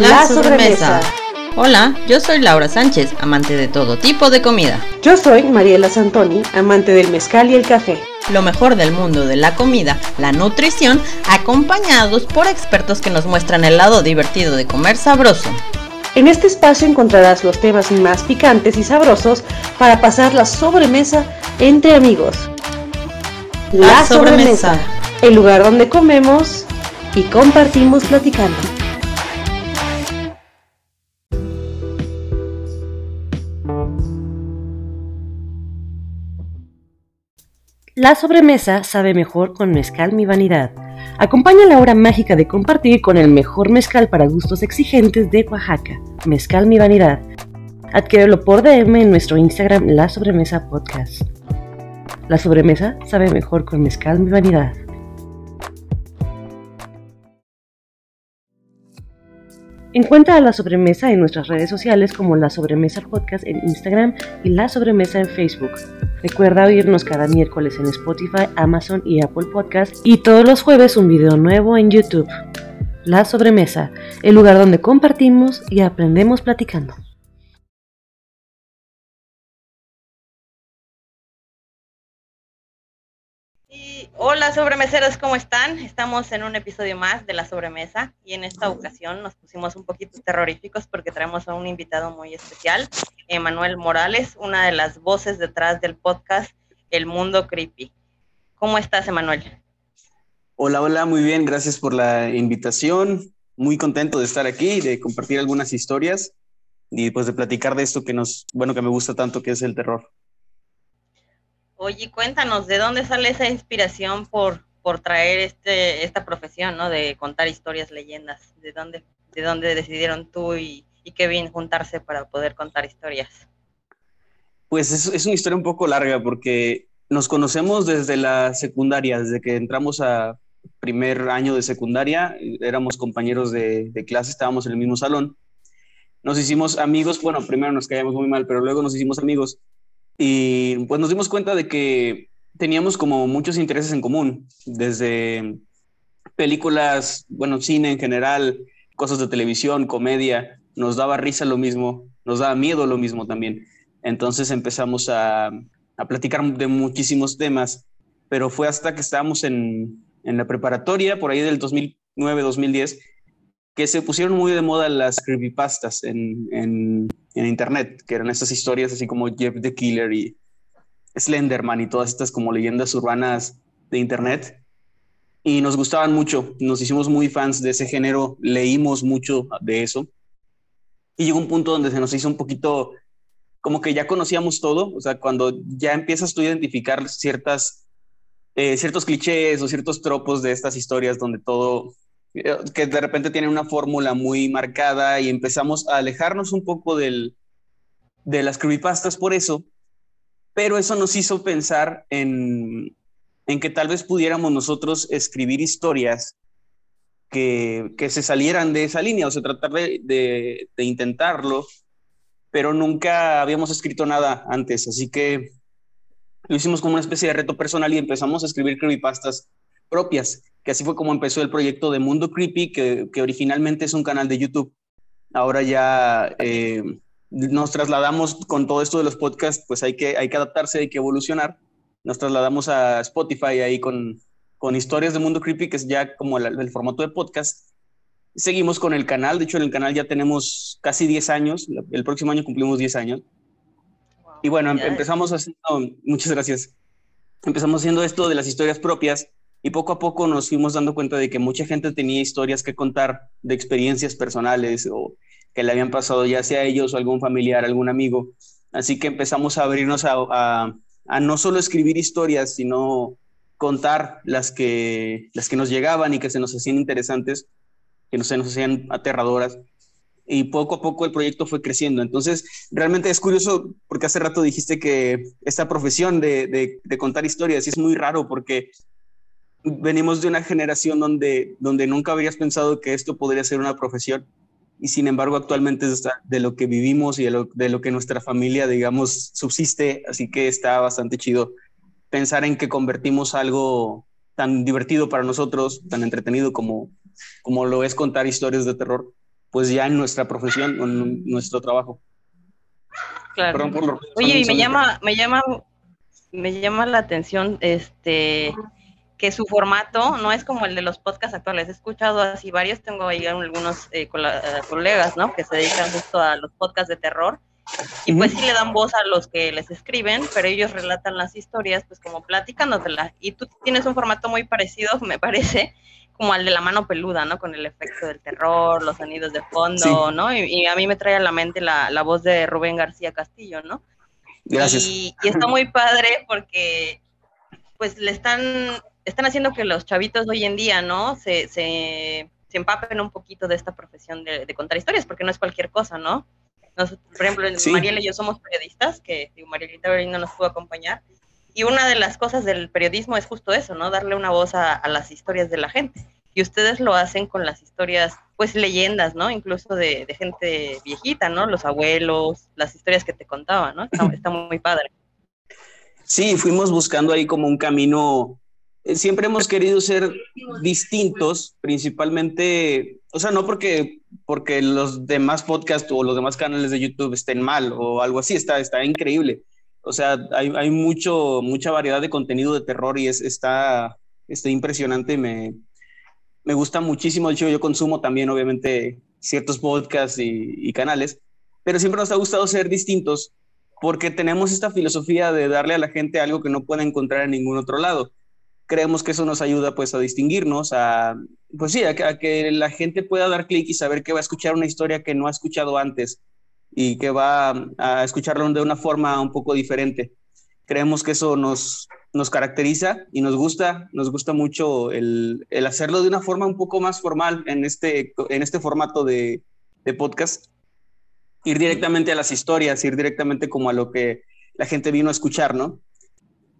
La, sobremesa. Hola, yo soy Laura Sánchez, amante de todo tipo de comida. Yo soy Mariela Santoni, amante del mezcal y el café. Lo mejor del mundo de la comida, la nutrición, acompañados por expertos que nos muestran el lado divertido de comer sabroso. En este espacio encontrarás los temas más picantes y sabrosos para pasar la sobremesa entre amigos. La, sobremesa. el lugar donde comemos y compartimos platicando. La sobremesa sabe mejor con mezcal mi vanidad. Acompaña la hora mágica de compartir con el mejor mezcal para gustos exigentes de Oaxaca, Mezcal mi vanidad. Adquiérelo por DM en nuestro Instagram La Sobremesa Podcast. La sobremesa sabe mejor con mezcal mi vanidad. Encuentra la sobremesa en nuestras redes sociales como La Sobremesa Podcast en Instagram y La Sobremesa en Facebook. Recuerda oírnos cada miércoles en Spotify, Amazon y Apple Podcast y todos los jueves un video nuevo en YouTube. La Sobremesa, el lugar donde compartimos y aprendemos platicando. Hola sobremeseros, ¿cómo están? Estamos en un episodio más de La Sobremesa y en esta ocasión nos pusimos un poquito terroríficos porque traemos a un invitado muy especial, Emanuel Morales, una de las voces detrás del podcast El Mundo Creepy. ¿Cómo estás, Emanuel? Hola, hola, muy bien, gracias por la invitación. Muy contento de estar aquí, de compartir algunas historias y pues de platicar de esto que nos, bueno, que me gusta tanto, que es el terror. Oye, cuéntanos, ¿de dónde sale esa inspiración por, por traer este, esta profesión, ¿no? De contar historias, leyendas. ¿De dónde, de dónde decidieron tú y, y Kevin juntarse para poder contar historias? Pues es, es, una historia un poco larga porque nos conocemos desde la secundaria, desde que entramos a primer año de secundaria, éramos compañeros de, de clase, estábamos en el mismo salón. Nos hicimos amigos, bueno, primero nos caíamos muy mal, pero luego nos hicimos amigos y pues nos dimos cuenta de que teníamos como muchos intereses en común, desde películas, bueno, cine en general, cosas de televisión, comedia, nos daba risa lo mismo, nos daba miedo lo mismo también. Entonces empezamos a, a platicar de muchísimos temas, pero fue hasta que estábamos en, en la preparatoria, por ahí del 2009-2010, que se pusieron muy de moda las creepypastas en, en, internet, que eran estas historias así como Jeff the Killer y Slenderman y todas estas como leyendas urbanas de internet. Y nos gustaban mucho, nos hicimos muy fans de ese género, leímos mucho de eso. Y llegó un punto donde se nos hizo un poquito como que ya conocíamos todo, o sea, cuando ya empiezas tú a identificar ciertas, eh, ciertos clichés o ciertos tropos de estas historias donde todo que de repente tiene una fórmula muy marcada y empezamos a alejarnos un poco del, de las creepypastas por eso, pero eso nos hizo pensar en, en que tal vez pudiéramos nosotros escribir historias que, que se salieran de esa línea, o sea, tratar de, de, de intentarlo, pero nunca habíamos escrito nada antes, así que lo hicimos como una especie de reto personal y empezamos a escribir creepypastas propias que así fue como empezó el proyecto de Mundo Creepy, que, que originalmente es un canal de YouTube. Ahora ya eh, nos trasladamos con todo esto de los podcasts, pues hay que, hay que adaptarse, hay que evolucionar. Nos trasladamos a Spotify ahí con, con historias de Mundo Creepy, que es ya como el, el, formato de podcast. Seguimos con el canal, de hecho en el canal ya tenemos casi 10 años, el próximo año cumplimos 10 años. Wow, y bueno, empezamos haciendo, muchas gracias, empezamos haciendo esto de las historias propias y poco a poco nos fuimos dando cuenta de que mucha gente tenía historias que contar de experiencias personales o que le habían pasado ya sea a ellos o algún familiar, algún amigo. Así que empezamos a abrirnos a, no solo escribir historias, sino contar las que, las que nos llegaban y que se nos hacían interesantes, que no se nos hacían aterradoras. Y poco a poco el proyecto fue creciendo. Entonces, realmente es curioso porque hace rato dijiste que esta profesión de, de, de contar historias es muy raro porque venimos de una generación donde, donde nunca habrías pensado que esto podría ser una profesión y sin embargo actualmente es de lo que vivimos y de lo, de lo, que nuestra familia, digamos, subsiste, así que está bastante chido pensar en que convertimos algo tan divertido para nosotros, tan entretenido como, como lo es contar historias de terror, pues ya en nuestra profesión en nuestro trabajo. Claro. Oye, y me llama, me llama, me llama la atención este que su formato no es como el de los podcasts actuales. He escuchado así varios, tengo ahí algunos eh, eh, colegas, ¿no? Que se dedican justo a los podcasts de terror. Y pues sí le dan voz a los que les escriben, pero ellos relatan las historias pues como platicándotelas. Y tú tienes un formato muy parecido, me parece, como al de la mano peluda, ¿no? Con el efecto del terror, los sonidos de fondo, ¿no? Y, a mí me trae a la mente la, la, voz de Rubén García Castillo, ¿no? Gracias. Y, y, está muy padre porque pues le están, están haciendo que los chavitos hoy en día, ¿no? Se, se, se empapen un poquito de esta profesión de, de, contar historias, porque no es cualquier cosa, ¿no? Nosotros, por ejemplo, Mariela y yo somos periodistas, que digo, Marielita no nos pudo acompañar, y una de las cosas del periodismo es justo eso, ¿no? Darle una voz a, las historias de la gente. Y ustedes lo hacen con las historias, pues leyendas, ¿no? Incluso de, gente viejita, ¿no? Los abuelos, las historias que te contaban, ¿no? Está, muy padre. Sí, fuimos buscando ahí como un camino. Eh, siempre hemos querido ser distintos, principalmente, o sea, no porque, porque los demás podcasts o los demás canales de YouTube estén mal o algo así, está, está increíble o sea, hay, hay mucho, mucha variedad de contenido de terror y es, está, está impresionante. Me, me gusta muchísimo. De hecho, yo consumo también, obviamente, ciertos podcasts y, canales, pero siempre nos ha gustado ser distintos porque tenemos esta filosofía de darle a la gente algo que no puede encontrar en ningún otro lado. Creemos que eso nos ayuda pues a distinguirnos, a pues sí, a que la gente pueda dar clic y saber que va a escuchar una historia que no ha escuchado antes y que va a escucharlo de una forma un poco diferente. Creemos que eso nos, nos caracteriza y nos gusta, nos gusta mucho el, hacerlo de una forma un poco más formal en este, en este formato de, de podcast. Ir directamente a las historias, ir directamente como a lo que la gente vino a escuchar, ¿no?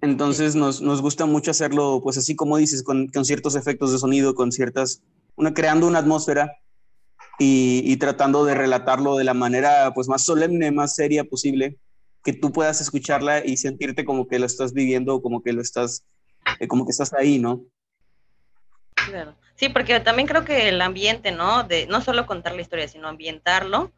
Entonces nos, nos gusta mucho hacerlo, pues así como dices, con, con ciertos efectos de sonido, con ciertas, una, creando una atmósfera y, tratando de relatarlo de la manera pues más solemne, más seria posible, que tú puedas escucharla y sentirte como que lo estás viviendo, como que lo estás, eh, como que estás ahí, ¿no? Claro. Sí, porque también creo que el ambiente, ¿no? De no solo contar la historia, sino ambientarlo,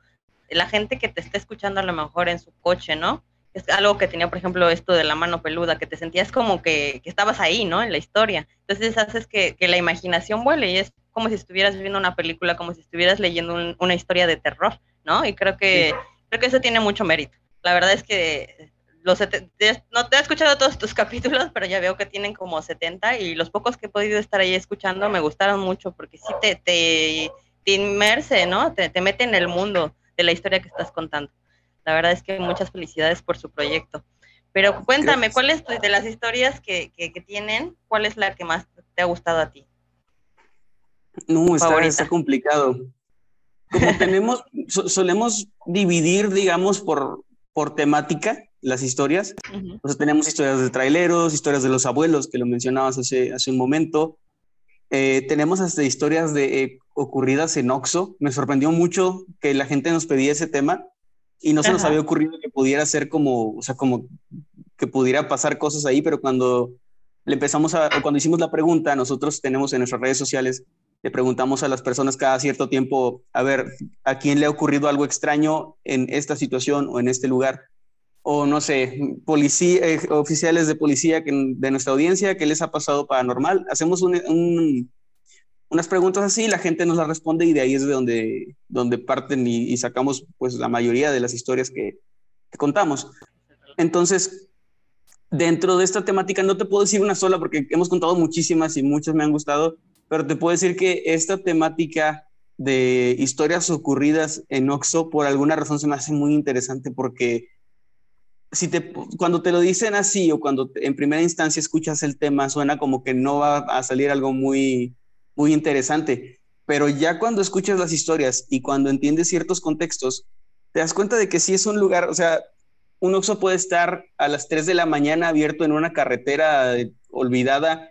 la gente que te está escuchando a lo mejor en su coche, ¿no? Es algo que tenía, por ejemplo, esto de la mano peluda, que te sentías como que, que estabas ahí, ¿no? En la historia. Entonces haces que, que la imaginación vuele y es como si estuvieras viendo una película, como si estuvieras leyendo una historia de terror, ¿no? Y creo que, creo que eso tiene mucho mérito. La verdad es que los no te he escuchado todos tus capítulos, pero ya veo que tienen como 70 y los pocos que he podido estar ahí escuchando me gustaron mucho porque sí te, te, te inmerse, ¿no? Te, te mete en el mundo de la historia que estás contando. La verdad es que muchas felicidades por su proyecto. Pero cuéntame, ¿cuál es de las historias que, que, que tienen? ¿Cuál es la que más te ha gustado a ti? No, está, complicado. Como tenemos, solemos dividir, digamos, por, por temática las historias. O sea, tenemos historias de traileros, historias de los abuelos, que lo mencionabas hace, hace un momento. Eh, tenemos hasta historias de eh, ocurridas en Oxo. Me sorprendió mucho que la gente nos pedía ese tema y no se nos había ocurrido que pudiera ser como, o sea, como que pudiera pasar cosas ahí, pero cuando le empezamos a, cuando hicimos la pregunta, nosotros tenemos en nuestras redes sociales le preguntamos a las personas cada cierto tiempo, a ver, ¿a quién le ha ocurrido algo extraño en esta situación o en este lugar? O no sé, policía, eh, oficiales de policía de nuestra audiencia, ¿qué les ha pasado paranormal? Hacemos unas preguntas así, la gente nos las responde y de ahí es de donde, donde parten y, sacamos pues la mayoría de las historias que, que contamos. Entonces, dentro de esta temática no te puedo decir una sola porque hemos contado muchísimas y muchas me han gustado, pero te puedo decir que esta temática de historias ocurridas en Oxo por alguna razón se me hace muy interesante porque si te, cuando te lo dicen así o cuando en primera instancia escuchas el tema suena como que no va a salir algo muy, muy interesante, pero ya cuando escuchas las historias y cuando entiendes ciertos contextos, te das cuenta de que sí es un lugar, o sea, un Oxo puede estar a las 3 de la mañana abierto en una carretera olvidada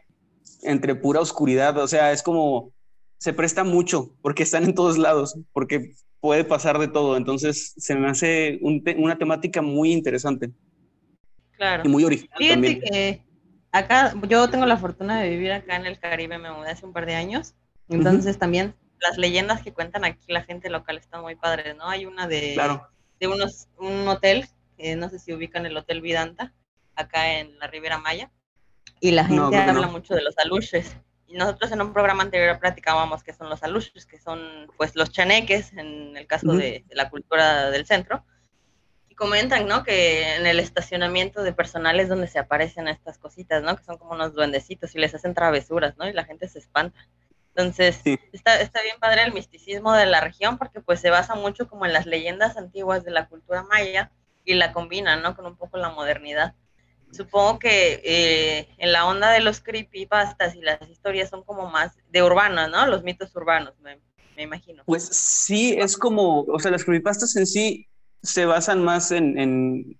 entre pura oscuridad, o sea, es como, se presta mucho porque están en todos lados, porque puede pasar de todo, entonces se me hace una temática muy interesante. Claro. Y muy original Fíjate también. que acá, yo tengo la fortuna de vivir acá en el Caribe, me mudé hace un par de años, entonces también las leyendas que cuentan aquí la gente local están muy padres, ¿no? Hay una de, de unos, un hotel, no sé si ubican el Hotel Vidanta, acá en la Ribera Maya, y la gente habla mucho de los aluches. Y nosotros en un programa anterior platicábamos que son los aluches, que son pues los chaneques, en el caso de, la cultura del centro, comentan, ¿no? Que en el estacionamiento de personal es donde se aparecen estas cositas, ¿no? Que son como unos duendecitos y les hacen travesuras, ¿no? Y la gente se espanta. Entonces, está, está bien padre el misticismo de la región porque pues se basa mucho como en las leyendas antiguas de la cultura maya y la combina, ¿no? Con un poco la modernidad. Supongo que eh, en la onda de los creepypastas y las historias son como más de urbanos, ¿no? Los mitos urbanos, me, imagino. Pues sí, es como, o sea, las creepypastas en sí se basan más en, en,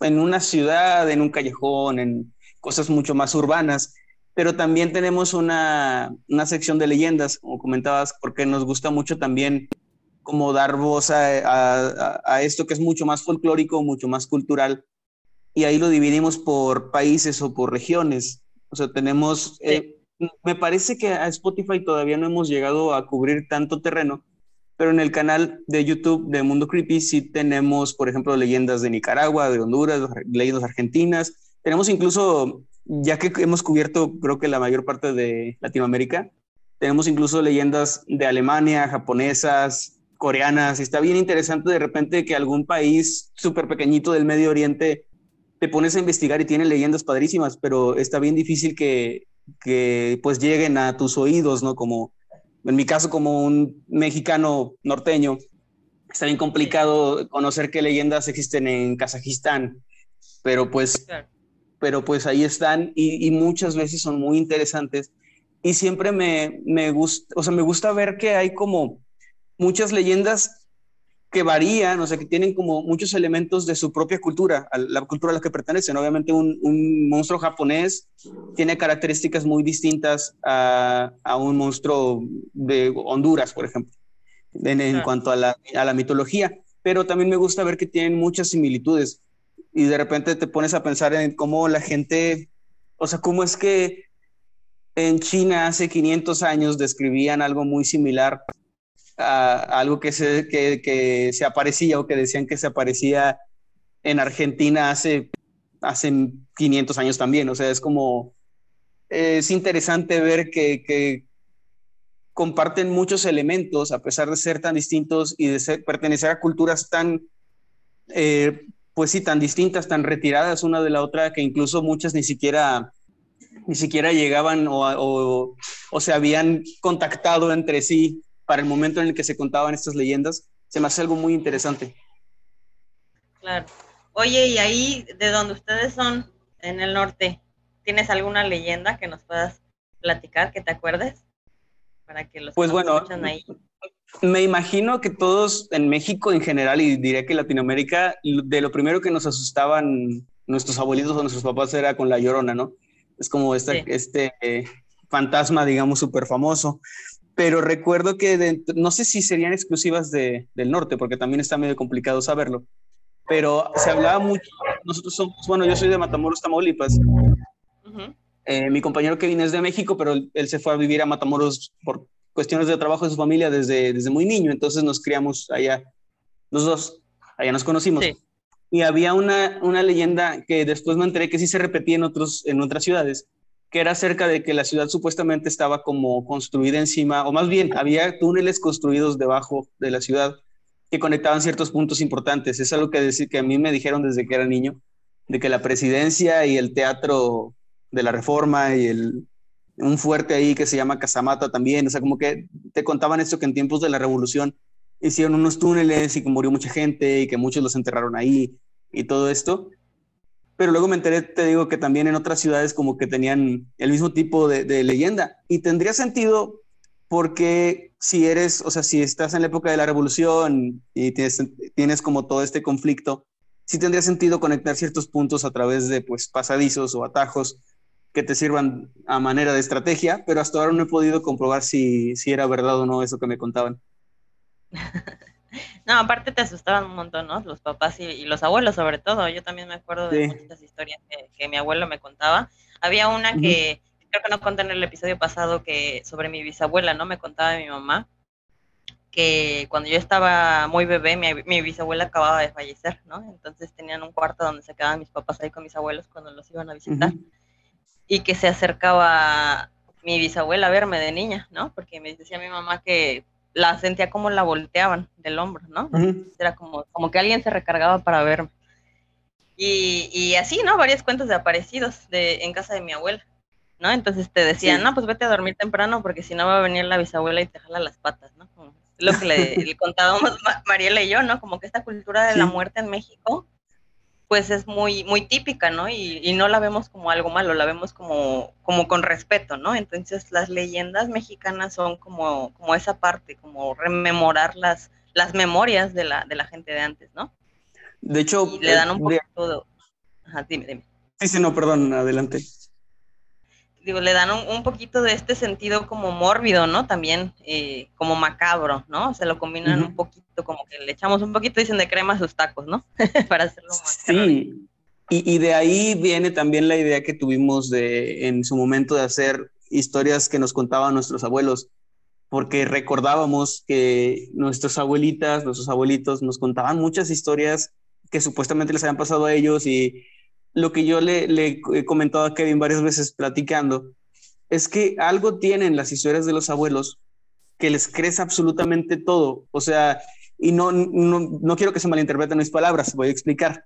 en una ciudad, en un callejón, en cosas mucho más urbanas. Pero también tenemos una, una, sección de leyendas, como comentabas, porque nos gusta mucho también como dar voz a, a, esto que es mucho más folclórico, mucho más cultural, y ahí lo dividimos por países o por regiones. O sea, tenemos, eh, me parece que a Spotify todavía no hemos llegado a cubrir tanto terreno, pero en el canal de YouTube de Mundo Creepy sí tenemos, por ejemplo, leyendas de Nicaragua, de Honduras, leyendas argentinas, tenemos incluso ya que hemos cubierto creo que la mayor parte de Latinoamérica, tenemos incluso leyendas de Alemania, japonesas, coreanas, está bien interesante de repente que algún país súper pequeñito del Medio Oriente te pones a investigar y tiene leyendas padrísimas, pero está bien difícil que, que pues lleguen a tus oídos, ¿no? Como en mi caso como un mexicano norteño, está bien complicado conocer qué leyendas existen en Kazajistán, pero pues pero pues ahí están y, muchas veces son muy interesantes. Y siempre me, me gusta, o sea, me gusta ver que hay como muchas leyendas que varían, o sea, que tienen como muchos elementos de su propia cultura, la cultura a la que pertenecen. Obviamente un, un monstruo japonés tiene características muy distintas a, a un monstruo de Honduras, por ejemplo, en, en cuanto a la, a la mitología. Pero también me gusta ver que tienen muchas similitudes y de repente te pones a pensar en cómo la gente, o sea, cómo es que en China hace 500 años describían algo muy similar algo que se, que, se aparecía o que decían que se aparecía en Argentina hace, hace 500 años también. O sea, es como, es interesante ver que, que comparten muchos elementos a pesar de ser tan distintos y de ser, pertenecer a culturas tan eh, pues sí, tan distintas, tan retiradas una de la otra, que incluso muchas ni siquiera, ni siquiera llegaban o, o, se habían contactado entre sí para el momento en el que se contaban estas leyendas, se me hace algo muy interesante. Claro. Oye, y ahí de donde ustedes son, en el norte, ¿tienes alguna leyenda que nos puedas platicar, que te acuerdes? Para que los pues bueno, ahí me imagino que todos en México en general y diría que Latinoamérica, de lo primero que nos asustaban nuestros abuelitos o nuestros papás era con la llorona, ¿no? Es como este, este fantasma, digamos, súper famoso. Pero recuerdo que no sé si serían exclusivas de, del norte, porque también está medio complicado saberlo. Pero se hablaba mucho, nosotros somos, bueno, yo soy de Matamoros, Tamaulipas. Eh, mi compañero Kevin es de México, pero él, se fue a vivir a Matamoros por cuestiones de trabajo de su familia desde, desde muy niño, entonces nos criamos allá, los dos, allá nos conocimos. Y había una, una leyenda que después me enteré que sí se repetía en, otros, en otras ciudades, que era acerca de que la ciudad supuestamente estaba como construida encima, o más bien, había túneles construidos debajo de la ciudad que conectaban ciertos puntos importantes. Es algo que, decir, que a mí me dijeron desde que era niño, de que la presidencia y el teatro de la reforma y el, un fuerte ahí que se llama Casamata también, o sea, como que te contaban esto que en tiempos de la revolución hicieron unos túneles y que murió mucha gente y que muchos los enterraron ahí y todo esto. Pero luego me enteré, te digo, que también en otras ciudades como que tenían el mismo tipo de, leyenda y tendría sentido porque si eres, o sea, si estás en la época de la revolución y tienes, tienes como todo este conflicto, sí tendría sentido conectar ciertos puntos a través de pues pasadizos o atajos que te sirvan a manera de estrategia, pero hasta ahora no he podido comprobar si, si era verdad o no eso que me contaban. no, aparte te asustaban un montón, ¿no? Los papás y, los abuelos sobre todo. Yo también me acuerdo de muchas historias que, mi abuelo me contaba. Había una que creo que no conté en el episodio pasado que sobre mi bisabuela, ¿no? Me contaba mi mamá que cuando yo estaba muy bebé, mi, bisabuela acababa de fallecer, ¿no? Entonces tenían un cuarto donde se quedaban mis papás ahí con mis abuelos cuando los iban a visitar. Y que se acercaba mi bisabuela a verme de niña, ¿no? Porque me decía mi mamá que la sentía como la volteaban del hombro, ¿no? Era como, como que alguien se recargaba para verme. Y, y así, ¿no? Varios cuentos de aparecidos de, en casa de mi abuela. ¿no? Entonces te decían, no, pues vete a dormir temprano porque si no va a venir la bisabuela y te jala las patas, ¿no? lo que le, contábamos Mariela y yo, ¿no? Como que esta cultura de la muerte en México, pues es muy, muy típica, ¿no? Y, no la vemos como algo malo, la vemos como, como con respeto, ¿no? Entonces las leyendas mexicanas son como, como esa parte, como rememorar las, las memorias de la, de la gente de antes, ¿no? De hecho, le dan un eh, poquito de... Ajá, dime, dime. Sí, sí, no, perdón, adelante digo, le dan un, poquito de este sentido como mórbido, ¿no? También eh, como macabro, ¿no? Se lo combinan un poquito, como que le echamos un poquito, dicen de crema a sus tacos, ¿no? Para hacerlo más. Sí, y, y, de ahí viene también la idea que tuvimos de, en su momento de hacer historias que nos contaban nuestros abuelos, porque recordábamos que nuestras abuelitas, nuestros abuelitos nos contaban muchas historias que supuestamente les habían pasado a ellos y lo que yo le, he comentado a Kevin varias veces platicando, es que algo tienen las historias de los abuelos que les crees absolutamente todo. O sea, y no, no, quiero que se malinterpreten mis palabras, voy a explicar.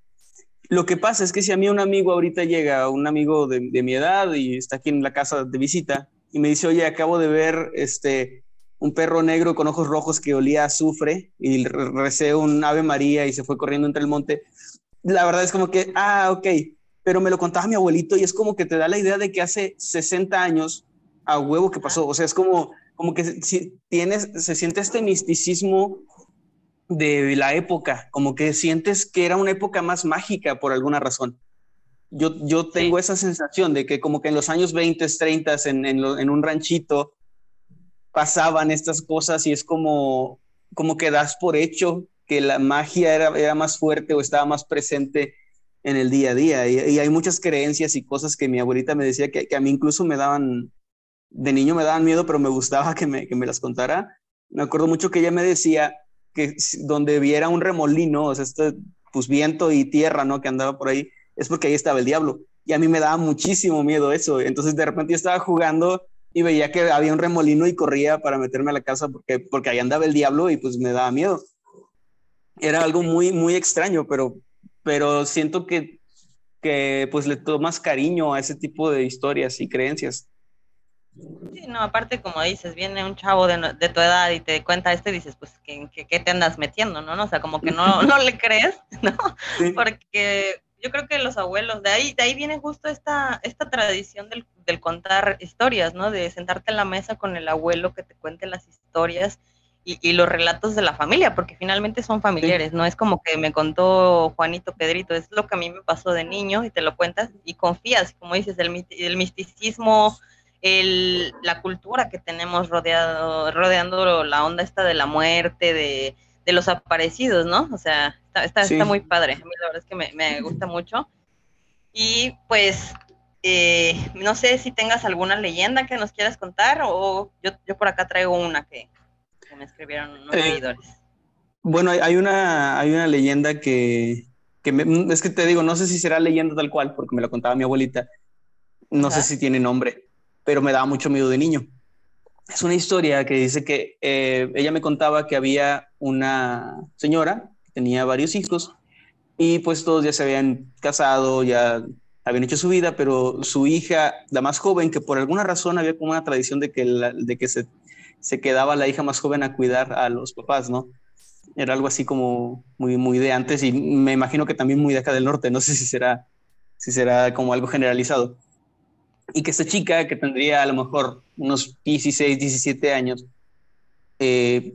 Lo que pasa es que si a mí un amigo ahorita llega, un amigo de, mi edad y está aquí en la casa de visita y me dice, oye, acabo de ver este, un perro negro con ojos rojos que olía azufre y recé un ave María y se fue corriendo entre el monte, la verdad es como que, ah, ok, pero me lo contaba mi abuelito y es como que te da la idea de que hace 60 años a huevo que pasó. O sea, es como, como que si tienes, se siente este misticismo de la época, como que sientes que era una época más mágica por alguna razón. Yo, yo tengo esa sensación de que como que en los años 20, 30, en, en, en, un ranchito, pasaban estas cosas y es como, como que das por hecho que la magia era, era más fuerte o estaba más presente en el día a día. Y, hay muchas creencias y cosas que mi abuelita me decía que, a mí incluso me daban, de niño me daban miedo, pero me gustaba que me, que me las contara. Me acuerdo mucho que ella me decía que donde viera un remolino, o sea, este, pues viento y tierra, ¿no? Que andaba por ahí, es porque ahí estaba el diablo. Y a mí me daba muchísimo miedo eso. Entonces de repente yo estaba jugando y veía que había un remolino y corría para meterme a la casa porque, porque ahí andaba el diablo y pues me daba miedo. Era algo muy, muy extraño, pero pero siento que, que pues le tomas cariño a ese tipo de historias y creencias. Sí, no, aparte como dices, viene un chavo de, de tu edad y te cuenta esto y dices, pues, ¿qué, qué, te andas metiendo, no? O sea, como que no, no le crees, ¿no? Porque yo creo que los abuelos, de ahí, de ahí viene justo esta, esta tradición del, del contar historias, ¿no? De sentarte en la mesa con el abuelo que te cuente las historias y, los relatos de la familia, porque finalmente son familiares, no es como que me contó Juanito Pedrito, es lo que a mí me pasó de niño y te lo cuentas y confías, como dices, el, el misticismo, el, la cultura que tenemos rodeado, rodeando la onda esta de la muerte, de, de los aparecidos, ¿no? O sea, está, está, muy padre, a mí la verdad es que me, me gusta mucho. Y pues eh, no sé si tengas alguna leyenda que nos quieras contar o yo, yo por acá traigo una que, me escribieron unos eh, seguidores. Bueno, hay una, hay una leyenda que, que es que te digo, no sé si será leyenda tal cual, porque me lo contaba mi abuelita. No sé si tiene nombre, pero me daba mucho miedo de niño. Es una historia que dice que eh, ella me contaba que había una señora que tenía varios hijos y pues todos ya se habían casado, ya habían hecho su vida, pero su hija, la más joven, que por alguna razón había como una tradición de que, de que se se quedaba la hija más joven a cuidar a los papás, ¿no? Era algo así como muy, muy de antes y me imagino que también muy de acá del norte, no sé si será, si será como algo generalizado. Y que esta chica, que tendría a lo mejor unos 16, 17 años, eh,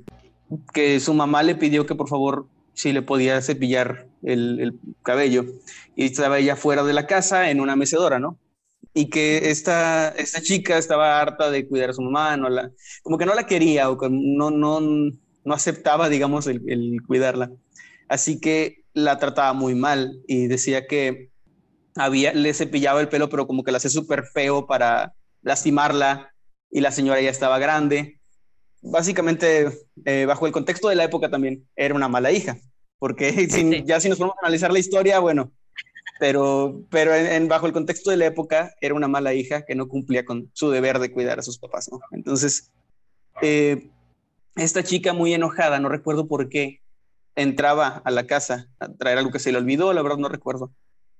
que su mamá le pidió que por favor si le podía cepillar el, el, cabello. Y estaba ella fuera de la casa en una mecedora, ¿no? Y que esta, esta chica estaba harta de cuidar a su mamá, no la, como que no la quería o no, no, no aceptaba, digamos, el, el, cuidarla. Así que la trataba muy mal y decía que había, le cepillaba el pelo, pero como que la hacía súper feo para lastimarla y la señora ya estaba grande básicamente, eh, bajo el contexto de la época también, era una mala hija, porque ya si nos ponemos a analizar la historia, bueno, pero, pero en, bajo el contexto de la época era una mala hija que no cumplía con su deber de cuidar a sus papás, ¿no? Entonces, eh, esta chica muy enojada, no recuerdo por qué, entraba a la casa a traer algo que se le olvidó, la verdad no recuerdo.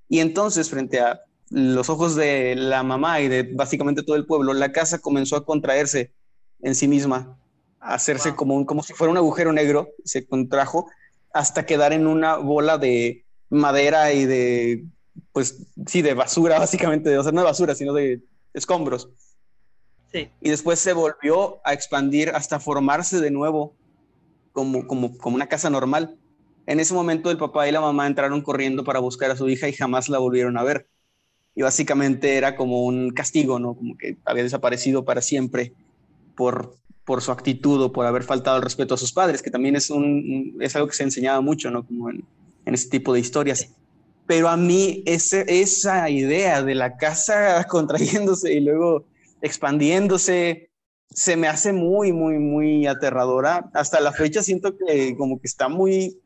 Y entonces, frente a los ojos de la mamá y de básicamente todo el pueblo, la casa comenzó a contraerse en sí misma, a hacerse como, un, como si fuera un agujero negro, se contrajo hasta quedar en una bola de madera y de, pues sí, de basura, básicamente, o sea, no de basura, sino de escombros. Sí. Y después se volvió a expandir hasta formarse de nuevo como, como, como una casa normal. En ese momento el papá y la mamá entraron corriendo para buscar a su hija y jamás la volvieron a ver. Y básicamente era como un castigo, ¿no? Como que había desaparecido para siempre por, por su actitud o por haber faltado el respeto a sus padres, que también es, un, es algo que se enseñaba mucho, ¿no? Como en, en este tipo de historias. Pero a mí ese, esa idea de la casa contrayéndose y luego expandiéndose, se me hace muy, muy, muy aterradora. Hasta la fecha siento que como que está muy,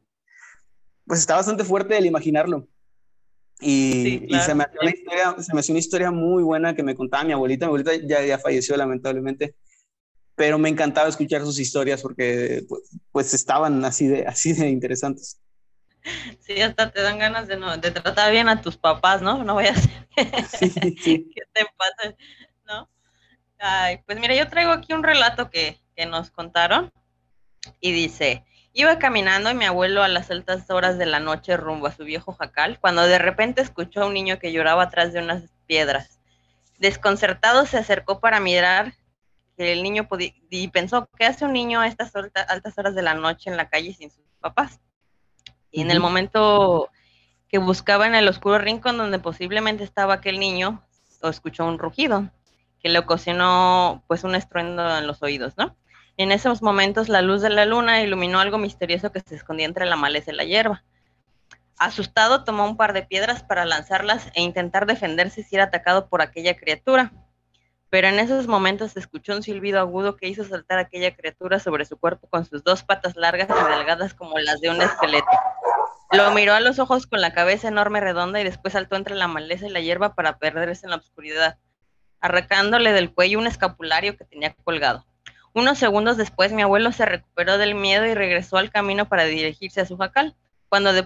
pues está bastante fuerte el imaginarlo. Y, se, me hace una historia, se me hace una historia muy buena que me contaba mi abuelita. Mi abuelita ya, ya falleció lamentablemente, pero me encantaba escuchar sus historias porque pues, pues estaban así de, así de interesantes. Sí, hasta te dan ganas de, no, de tratar bien a tus papás, ¿no? No voy a hacer que te pase, ¿no? Ay, pues mira, yo traigo aquí un relato que, que nos contaron y dice, iba caminando y mi abuelo a las altas horas de la noche rumbo a su viejo jacal, cuando de repente escuchó a un niño que lloraba atrás de unas piedras. Desconcertado se acercó para mirar que el niño podía, y pensó, ¿qué hace un niño a estas altas horas de la noche en la calle sin sus papás? Y en el momento que buscaba en el oscuro rincón donde posiblemente estaba aquel niño, escuchó un rugido que le ocasionó pues un estruendo en los oídos, ¿no? En esos momentos la luz de la luna iluminó algo misterioso que se escondía entre la maleza y la hierba. Asustado tomó un par de piedras para lanzarlas e intentar defenderse si era atacado por aquella criatura. Pero en esos momentos se escuchó un silbido agudo que hizo saltar aquella criatura sobre su cuerpo con sus dos patas largas y delgadas como las de un esqueleto. Lo miró a los ojos con la cabeza enorme redonda y después saltó entre la maleza y la hierba para perderse en la oscuridad, arrancándole del cuello un escapulario que tenía colgado. Unos segundos después mi abuelo se recuperó del miedo y regresó al camino para dirigirse a su jacal, cuando de,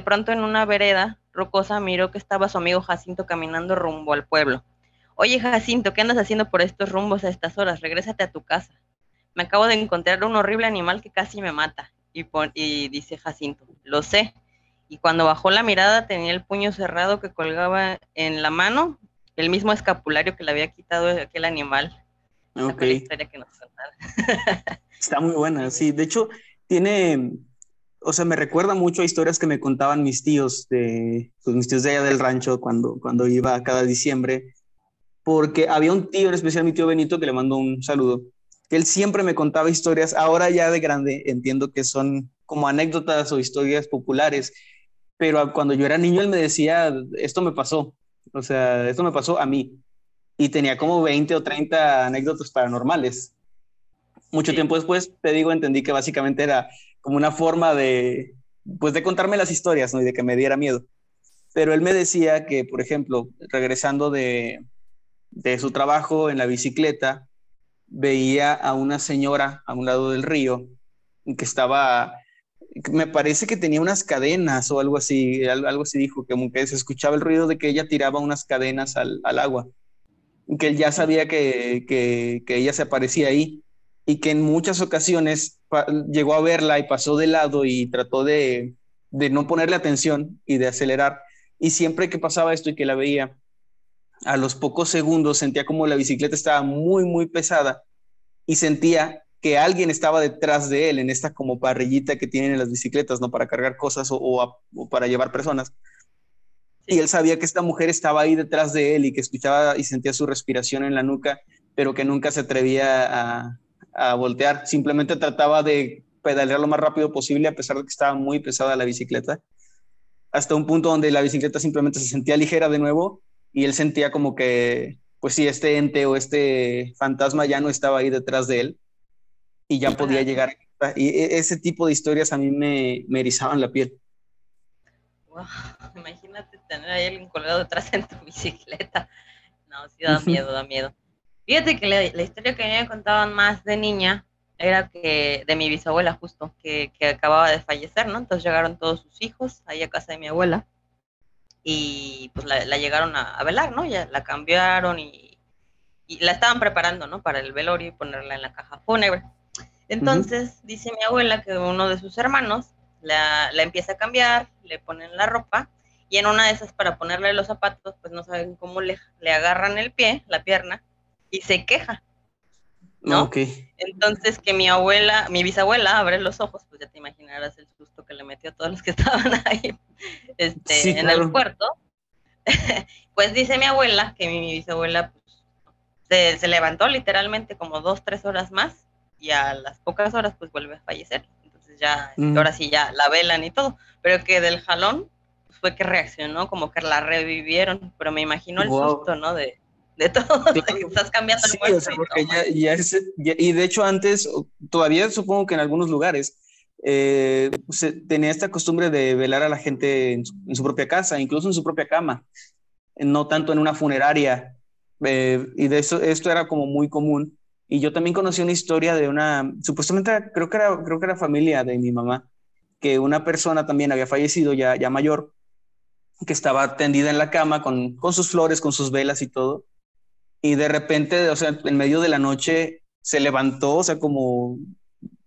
pronto en una vereda rocosa miró que estaba su amigo Jacinto caminando rumbo al pueblo. Oye Jacinto, ¿qué andas haciendo por estos rumbos a estas horas? Regrésate a tu casa. Me acabo de encontrar un horrible animal que casi me mata. Y, dice Jacinto, lo sé. Y cuando bajó la mirada tenía el puño cerrado que colgaba en la mano, el mismo escapulario que le había quitado aquel animal. Ok. historia que nos Está muy buena, sí. De hecho, tiene, o sea, me recuerda mucho a historias que me contaban mis tíos, de, pues mis tíos de allá del rancho cuando, cuando iba cada diciembre, porque había un tío, en especial mi tío Benito, que le mando un saludo, que él siempre me contaba historias, ahora ya de grande entiendo que son como anécdotas o historias populares, pero cuando yo era niño él me decía, esto me pasó, o sea, esto me pasó a mí, y tenía como 20 o 30 anécdotas paranormales. Mucho tiempo después, te digo, entendí que básicamente era como una forma de, pues de contarme las historias, ¿no? Y de que me diera miedo. Pero él me decía que, por ejemplo, regresando de, de su trabajo en la bicicleta, veía a una señora a un lado del río que estaba, me parece que tenía unas cadenas o algo así, algo así dijo, como que se escuchaba el ruido de que ella tiraba unas cadenas al, agua, que él ya sabía que, que, ella se aparecía ahí y que en muchas ocasiones llegó a verla y pasó de lado y trató de, de no ponerle atención y de acelerar. Y siempre que pasaba esto y que la veía, a los pocos segundos sentía como la bicicleta estaba muy, muy pesada y sentía que alguien estaba detrás de él en esta como parrillita que tienen en las bicicletas, ¿no? Para cargar cosas o, para llevar personas. Y él sabía que esta mujer estaba ahí detrás de él y que escuchaba y sentía su respiración en la nuca, pero que nunca se atrevía a, a voltear. Simplemente trataba de pedalear lo más rápido posible a pesar de que estaba muy pesada la bicicleta. Hasta un punto donde la bicicleta simplemente se sentía ligera de nuevo y él sentía como que, pues sí, este ente o este fantasma ya no estaba ahí detrás de él. Y ya podía llegar. Y e, ese tipo de historias a mí me, me erizaban la piel. imagínate tener ahí alguien colgado detrás en tu bicicleta. No, sí da miedo, da miedo. Fíjate que la, historia que me contaban más de niña era que de mi bisabuela justo, que, que, acababa de fallecer, ¿no? Entonces llegaron todos sus hijos ahí a casa de mi abuela y pues la, llegaron a, velar, ¿no? Ya la cambiaron y, y, la estaban preparando, ¿no? Para el velorio y ponerla en la caja fúnebre. Entonces dice mi abuela que uno de sus hermanos la, la empieza a cambiar, le ponen la ropa y en una de esas para ponerle los zapatos, pues no saben cómo le, le agarran el pie, la pierna, y se queja. ¿no? Entonces que mi abuela, mi bisabuela abre los ojos, pues ya te imaginarás el susto que le metió a todos los que estaban ahí este, en el puerto. pues dice mi abuela que mi, bisabuela pues, se, levantó literalmente como dos, tres horas más y a las pocas horas pues vuelve a fallecer. Entonces ya, mm. ahora sí ya la velan y todo, pero que del jalón pues, fue que reaccionó, como que la revivieron, pero me imagino el susto, ¿no? De, de todo, estás cambiando el sí, y de hecho antes, todavía supongo que en algunos lugares, eh, se tenía esta costumbre de velar a la gente en su, propia casa, incluso en su propia cama, no tanto en una funeraria. Eh, y de eso, esto era como muy común. Y yo también conocí una historia de una, supuestamente creo que era, creo que era familia de mi mamá, que una persona también había fallecido ya, ya mayor, que estaba tendida en la cama con, con sus flores, con sus velas y todo. Y de repente, o sea, en medio de la noche se levantó, o sea, como,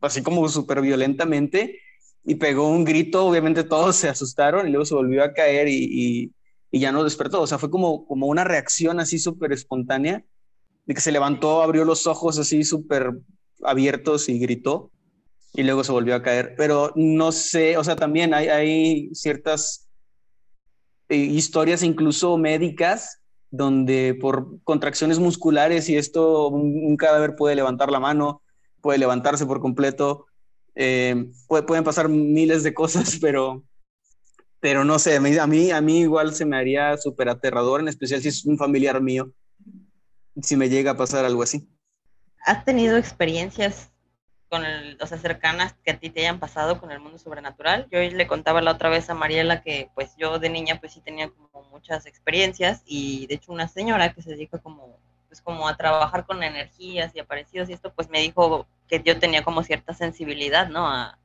así como súper violentamente y pegó un grito, obviamente todos se asustaron y luego se volvió a caer y, y, ya no despertó, o sea, fue como, como una reacción así súper espontánea, de que se levantó, abrió los ojos así súper abiertos y gritó y luego se volvió a caer, pero no sé, o sea, también hay, ciertas eh, historias incluso médicas donde por contracciones musculares y esto un, cadáver puede levantar la mano, puede levantarse por completo, eh, pueden pasar miles de cosas, pero, pero no sé, a mí, a mí, igual se me haría súper aterrador, en especial si es un familiar mío, si me llega a pasar algo así. ¿Has tenido experiencias con el, o sea, cercanas que a ti te hayan pasado con el mundo sobrenatural. Yo le contaba la otra vez a Mariela que pues yo de niña pues sí tenía como muchas experiencias y de hecho una señora que se dedica como pues como a trabajar con energías y aparecidos y esto pues me dijo que yo tenía como cierta sensibilidad, ¿no? A,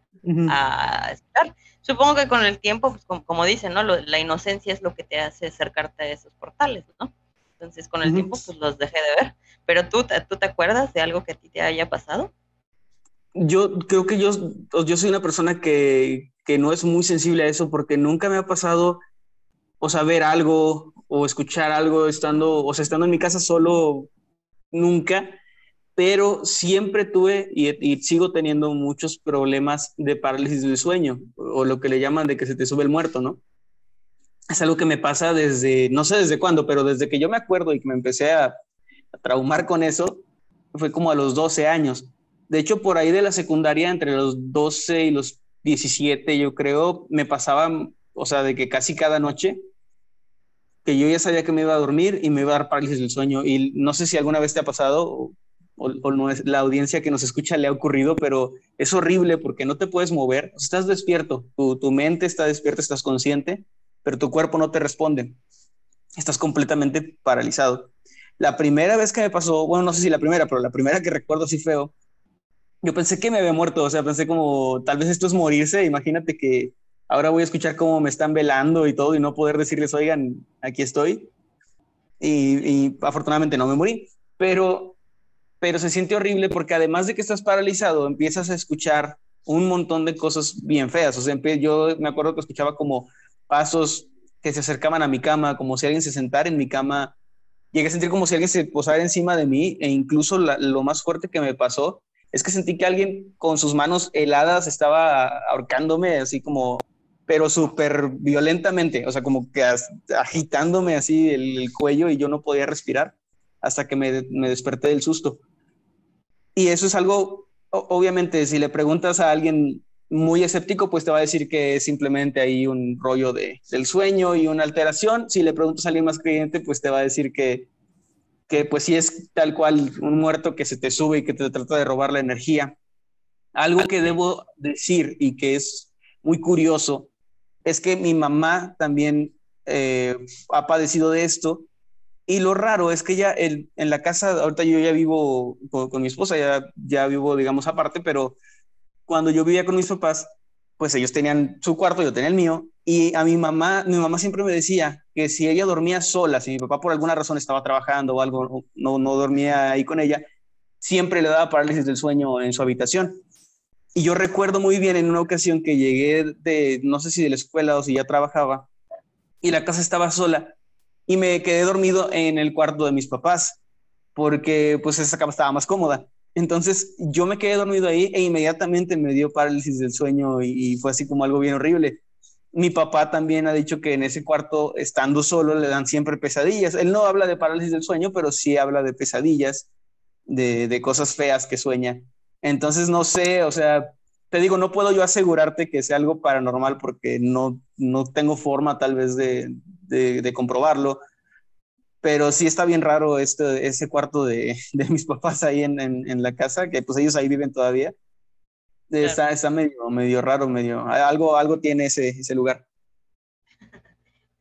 estar. Supongo que con el tiempo, pues como, dicen, ¿no? la inocencia es lo que te hace acercarte a esos portales, ¿no? Entonces con el tiempo pues los dejé de ver. Pero tú, ¿tú te acuerdas de algo que a ti te haya pasado? yo creo que yo, yo soy una persona que, que, no es muy sensible a eso porque nunca me ha pasado o saber algo o escuchar algo estando, o sea, estando en mi casa solo, nunca, pero siempre tuve y, y, sigo teniendo muchos problemas de parálisis del sueño o lo que le llaman de que se te sube el muerto, ¿no? Es algo que me pasa desde, no sé desde cuándo, pero desde que yo me acuerdo y que me empecé a, traumar con eso, fue como a los 12 años de hecho, por ahí de la secundaria, entre los 12 y los 17, yo creo, me pasaba, o sea, de que casi cada noche, que yo ya sabía que me iba a dormir y me iba a dar parálisis del sueño. Y no sé si alguna vez te ha pasado o, no es, la audiencia que nos escucha le ha ocurrido, pero es horrible porque no te puedes mover. estás despierto, tu, tu mente está despierta, estás consciente, pero tu cuerpo no te responde. Estás completamente paralizado. La primera vez que me pasó, bueno, no sé si la primera, pero la primera que recuerdo así feo, yo pensé que me había muerto, o sea, pensé como, tal vez esto es morirse, imagínate que ahora voy a escuchar cómo me están velando y todo y no poder decirles, oigan, aquí estoy. Y, afortunadamente no me morí, pero, pero se siente horrible porque además de que estás paralizado, empiezas a escuchar un montón de cosas bien feas. O sea, yo me acuerdo que escuchaba como pasos que se acercaban a mi cama, como si alguien se sentara en mi cama. Llegué a sentir como si alguien se posara encima de mí e incluso lo más fuerte que me pasó es que sentí que alguien con sus manos heladas estaba ahorcándome, así como, pero súper violentamente, o sea, como que agitándome así el, cuello y yo no podía respirar hasta que me, me desperté del susto. Y eso es algo, obviamente, si le preguntas a alguien muy escéptico, pues te va a decir que es simplemente ahí un rollo de, del sueño y una alteración. Si le preguntas a alguien más creyente, pues te va a decir que que pues sí es tal cual un muerto que se te sube y que te trata de robar la energía. Algo que debo decir y que es muy curioso es que mi mamá también eh, ha padecido de esto. Y lo raro es que ya en la casa, ahorita yo ya vivo con, mi esposa, ya, ya vivo, digamos, aparte, pero cuando yo vivía con mis papás, pues ellos tenían su cuarto, yo tenía el mío, y a mi mamá, mi mamá siempre me decía que si ella dormía sola, si mi papá por alguna razón estaba trabajando o algo, no, no dormía ahí con ella, siempre le daba parálisis del sueño en su habitación. Y yo recuerdo muy bien en una ocasión que llegué de, no sé si de la escuela o si ya trabajaba, y la casa estaba sola, y me quedé dormido en el cuarto de mis papás, porque pues esa cama estaba más cómoda. Entonces yo me quedé dormido ahí e inmediatamente me dio parálisis del sueño y, fue así como algo bien horrible. Mi papá también ha dicho que en ese cuarto, estando solo, le dan siempre pesadillas. Él no habla de parálisis del sueño, pero sí habla de pesadillas, de, de cosas feas que sueña. Entonces no sé, o sea, te digo, no puedo yo asegurarte que sea algo paranormal porque no, no tengo forma tal vez de, de, de comprobarlo pero sí está bien raro este, ese cuarto de, de mis papás ahí en, en, la casa, que pues ellos ahí viven todavía. Está, está medio, medio raro, medio, algo, algo tiene ese, ese lugar.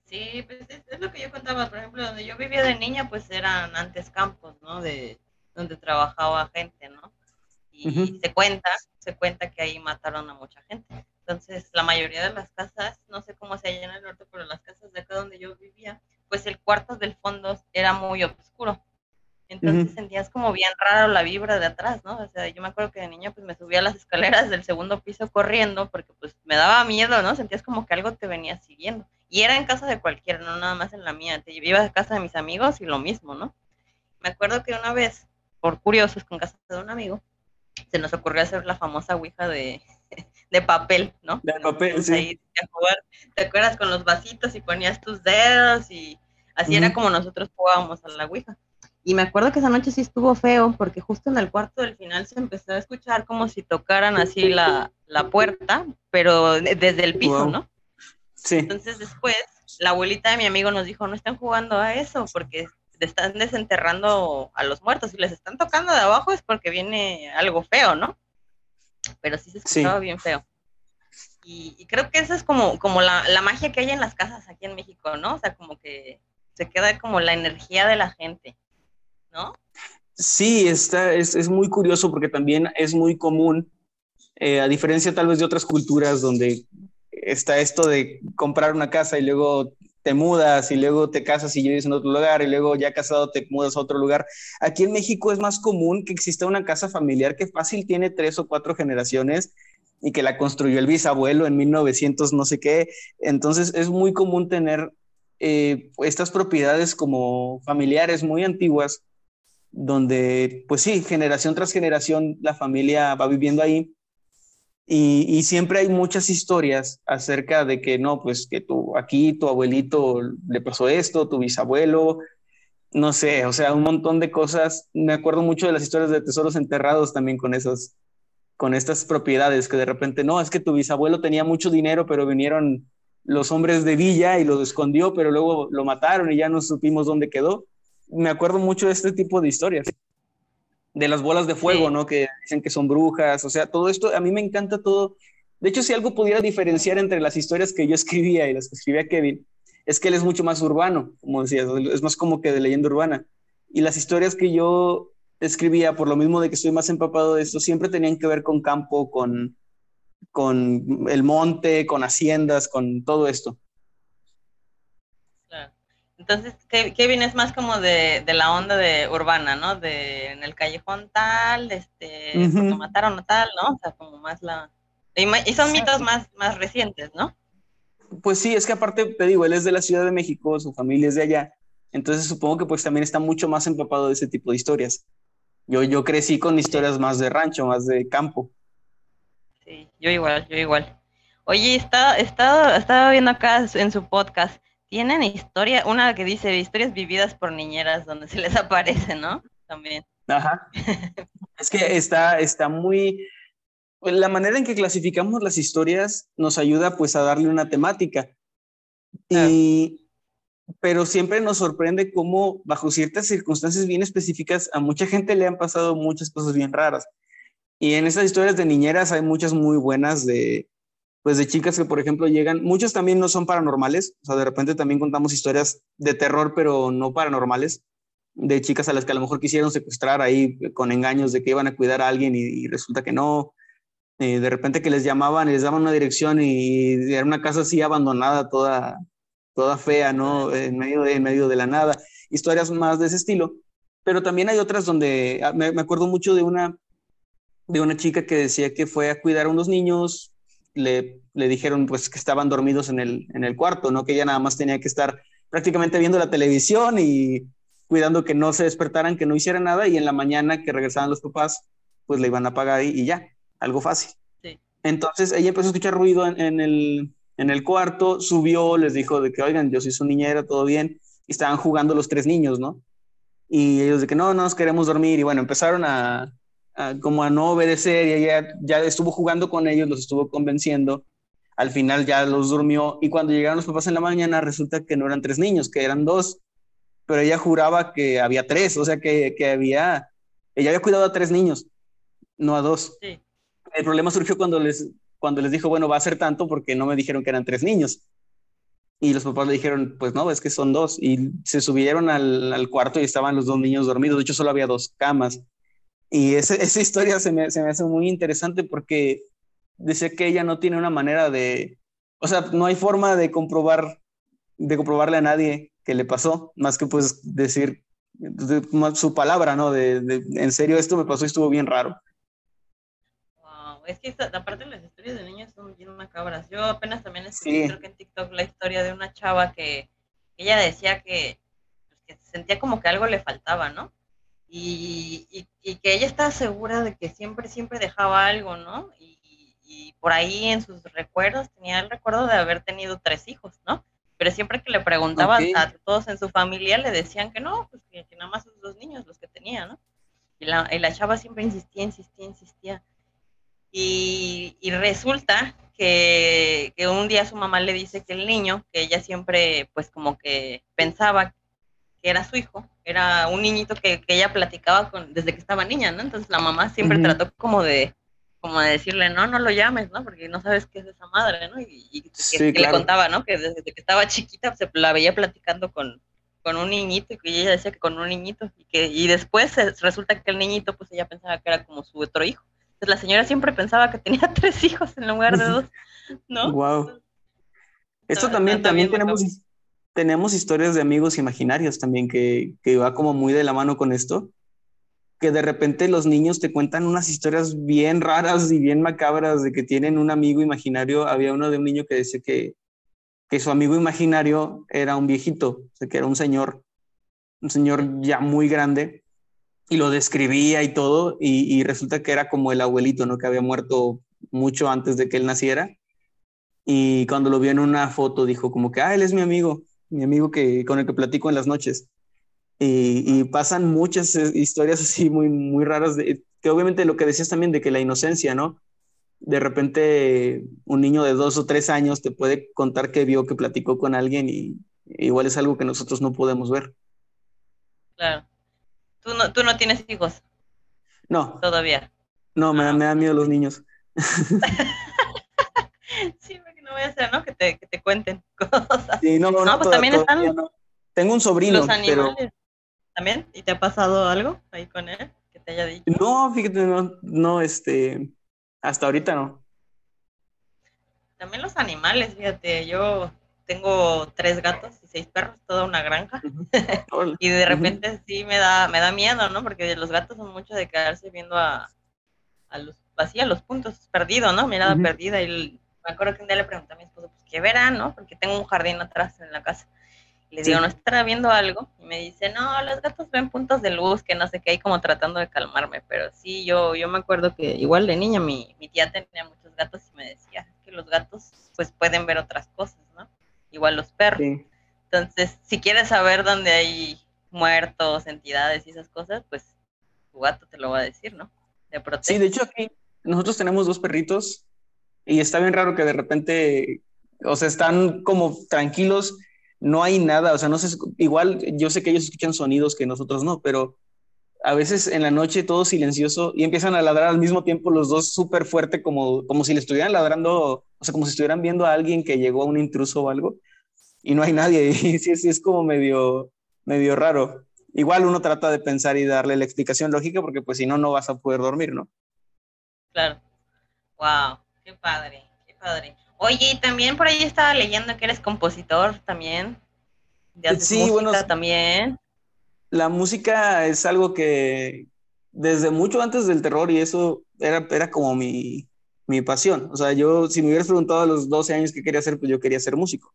Sí, pues es, lo que yo contaba, por ejemplo, donde yo vivía de niña, pues eran antes campos, ¿no? De donde trabajaba gente, ¿no? Y se cuenta, se cuenta que ahí mataron a mucha gente. Entonces, la mayoría de las casas, no sé cómo se allá en el norte, pero las casas de acá donde yo vivía, pues el cuarto del fondo era muy oscuro. Entonces sentías como bien raro la vibra de atrás, ¿no? O sea, yo me acuerdo que de niña pues me subía a las escaleras del segundo piso corriendo porque pues me daba miedo, ¿no? Sentías como que algo te venía siguiendo. Y era en casa de cualquiera, no nada más en la mía. Te iba a casa de mis amigos y lo mismo, ¿no? Me acuerdo que una vez, por curiosos, con casa de un amigo, se nos ocurrió hacer la famosa ouija de, de papel, ¿no? De papel, sí. ¿Te acuerdas con los vasitos y ponías tus dedos y Así era como nosotros jugábamos a la Ouija. Y me acuerdo que esa noche sí estuvo feo, porque justo en el cuarto del final se empezó a escuchar como si tocaran así la, puerta, pero desde el piso, ¿no? Sí. Entonces después, la abuelita de mi amigo nos dijo, no están jugando a eso, porque están desenterrando a los muertos y les están tocando de abajo es porque viene algo feo, ¿no? Pero sí se escuchaba bien feo. Y, creo que eso es como, como la, la magia que hay en las casas aquí en México, ¿no? O sea, como que se queda como la energía de la gente, ¿no? Sí, está, es, es muy curioso porque también es muy común, eh, a diferencia tal vez de otras culturas donde está esto de comprar una casa y luego te mudas y luego te casas y vives en otro lugar y luego ya casado te mudas a otro lugar. Aquí en México es más común que exista una casa familiar que fácil tiene tres o cuatro generaciones y que la construyó el bisabuelo en 1900 no sé qué. Entonces es muy común tener eh, estas propiedades como familiares muy antiguas, donde, pues sí, generación tras generación la familia va viviendo ahí. Y, siempre hay muchas historias acerca de que no, pues que tú, aquí tu abuelito le pasó esto, tu bisabuelo, no sé, o sea, un montón de cosas. Me acuerdo mucho de las historias de tesoros enterrados también con esos, con estas propiedades que de repente, no, es que tu bisabuelo tenía mucho dinero, pero vinieron los hombres de Villa y lo escondió, pero luego lo mataron y ya no supimos dónde quedó. Me acuerdo mucho de este tipo de historias. De las bolas de fuego, ¿no? Que dicen que son brujas, o sea, todo esto, a mí me encanta todo. De hecho, si algo pudiera diferenciar entre las historias que yo escribía y las que escribía Kevin, es que él es mucho más urbano, como decías, es más como que de leyenda urbana. Y las historias que yo escribía, por lo mismo de que estoy más empapado de esto, siempre tenían que ver con campo, con, con el monte, con haciendas, con todo esto. Entonces, Kevin es más como de, la onda de urbana, ¿no? De en el callejón tal, este, uh mataron a tal, ¿no? O sea, como más la... Y, son mitos más, más recientes, ¿no? Pues sí, es que aparte, te digo, él es de la Ciudad de México, su familia es de allá, entonces supongo que pues también está mucho más empapado de ese tipo de historias. Yo, yo crecí con historias más de rancho, más de campo. Sí, yo igual, yo igual. Oye, estaba, estaba, estaba viendo acá en su podcast, tienen historia, una que dice historias vividas por niñeras donde se les aparece, ¿no? También. Ajá. es que está, está muy, la manera en que clasificamos las historias nos ayuda pues a darle una temática. Y, pero siempre nos sorprende cómo bajo ciertas circunstancias bien específicas a mucha gente le han pasado muchas cosas bien raras. Y en estas historias de niñeras hay muchas muy buenas de, pues de chicas que, por ejemplo, llegan, muchas también no son paranormales, o sea, de repente también contamos historias de terror, pero no paranormales, de chicas a las que a lo mejor quisieron secuestrar ahí con engaños de que iban a cuidar a alguien y, resulta que no. Eh, de repente que les llamaban y les daban una dirección y era una casa así abandonada, toda, toda fea, ¿no? En medio, de, en medio de la nada. Historias más de ese estilo. Pero también hay otras donde, ah, me, me acuerdo mucho de una, de una chica que decía que fue a cuidar a unos niños, le, le dijeron pues que estaban dormidos en el, en el cuarto, ¿no? Que ella nada más tenía que estar prácticamente viendo la televisión y cuidando que no se despertaran, que no hiciera nada y en la mañana que regresaban los papás, pues le iban a pagar y, ya, algo fácil. Entonces ella empezó a escuchar ruido en, el, en el cuarto, subió, les dijo de que, oigan, yo soy su niñera, todo bien, y estaban jugando los tres niños, ¿no? Y ellos de que no, no nos queremos dormir, y bueno, empezaron a, como a no obedecer, y ella ya estuvo jugando con ellos, los estuvo convenciendo, al final ya los durmió, y cuando llegaron los papás en la mañana, resulta que no eran tres niños, que eran dos, pero ella juraba que había tres, o sea, que, que había, ella había cuidado a tres niños, no a dos. El problema surgió cuando les, cuando les dijo, bueno, va a ser tanto porque no me dijeron que eran tres niños. Y los papás le dijeron, pues no, es que son dos. Y se subieron al, al cuarto y estaban los dos niños dormidos. De hecho, solo había dos camas. Y ese, esa historia se me, se me hace muy interesante porque decía que ella no tiene una manera de, o sea, no hay forma de comprobar, de comprobarle a nadie que le pasó, más que pues decir su palabra, ¿no? De, en serio, esto me pasó y estuvo bien raro. Wow, es que aparte las historias de niños son bien macabras. Yo apenas también escuché, creo que en TikTok, la historia de una chava que ella decía que, pues, que sentía como que algo le faltaba, ¿no? Y, y, que ella estaba segura de que siempre, siempre dejaba algo, ¿no? Y, y por ahí en sus recuerdos tenía el recuerdo de haber tenido tres hijos, ¿no? pero siempre que le preguntaban a todos en su familia le decían que no, pues que, nada más son dos niños los que tenía, ¿no? Y la, y la chava siempre insistía, insistía, insistía. Y, y resulta que, que, un día su mamá le dice que el niño, que ella siempre pues como que pensaba que era su hijo, era un niñito que, que ella platicaba con, desde que estaba niña, ¿no? Entonces la mamá siempre trató como de, como de decirle, no, no lo llames, ¿no? Porque no sabes qué es esa madre, ¿no? Y, que, le contaba, ¿no? Que desde que estaba chiquita se la veía platicando con, con un niñito y que ella decía que con un niñito y que y después resulta que el niñito pues ella pensaba que era como su otro hijo. Entonces la señora siempre pensaba que tenía tres hijos en lugar de dos, ¿no? Wow. Esto también, también tenemos, tenemos historias de amigos imaginarios también que, que va como muy de la mano con esto que de repente los niños te cuentan unas historias bien raras y bien macabras de que tienen un amigo imaginario. Había uno de un niño que decía que, que su amigo imaginario era un viejito, que era un señor, un señor ya muy grande, y lo describía y todo, y, y resulta que era como el abuelito, ¿no? Que había muerto mucho antes de que él naciera. Y cuando lo vio en una foto dijo como que, ah, él es mi amigo, mi amigo que, con el que platico en las noches. Y, pasan muchas eh, historias así muy, muy raras, de, que obviamente lo que decías también de que la inocencia, ¿no? De repente un niño de dos o tres años te puede contar que vio, que platicó con alguien y igual es algo que nosotros no podemos ver. Claro. ¿Tú no, tú no tienes hijos? No. Todavía. No, me, ah, me dan miedo los niños. sí, no voy a hacer, ¿no? Que te, que te cuenten cosas. Sí, no, no, no, pues también están... Tengo un sobrino, los animales. pero también? ¿Y te ha pasado algo ahí con él que te haya dicho? No, fíjate, no, no, este, hasta ahorita no. También los animales, fíjate, yo tengo tres gatos y seis perros, toda una granja. y de repente sí me da, me da miedo, ¿no? Porque los gatos son mucho de quedarse viendo a, a los, así a los puntos perdidos, ¿no? Mirada perdida. Y me acuerdo que un día le pregunté a mi esposo, pues, ¿qué verán, no? Porque tengo un jardín atrás en la casa. Le digo, ¿no estará viendo algo? Y me dice, no, los gatos ven puntos de luz, que no sé qué, hay como tratando de calmarme. Pero sí, yo, yo me acuerdo que igual de niña mi, mi tía tenía muchos gatos y me decía que los gatos pues pueden ver otras cosas, ¿no? Igual los perros. Entonces, si quieres saber dónde hay muertos, entidades y esas cosas, pues tu gato te lo va a decir, ¿no? Te protege. Sí, de hecho aquí nosotros tenemos dos perritos y está bien raro que de repente, o sea, están como tranquilos no hay nada, o sea, no sé, igual yo sé que ellos escuchan sonidos que nosotros no, pero a veces en la noche todo silencioso y empiezan a ladrar al mismo tiempo los dos súper fuerte como, como si le estuvieran ladrando, o sea, como si estuvieran viendo a alguien que llegó a un intruso o algo y no hay nadie. Y sí, sí es como medio, medio raro. Igual uno trata de pensar y darle la explicación lógica porque pues si no, no vas a poder dormir, ¿no? Claro. Wow, qué padre, qué padre. Oye, también por ahí estaba leyendo que eres compositor también. De sí, bueno, también. La música es algo que desde mucho antes del terror y eso era, era como mi, mi pasión. O sea, yo, si me hubieras preguntado a los 12 años qué quería hacer, pues yo quería ser músico.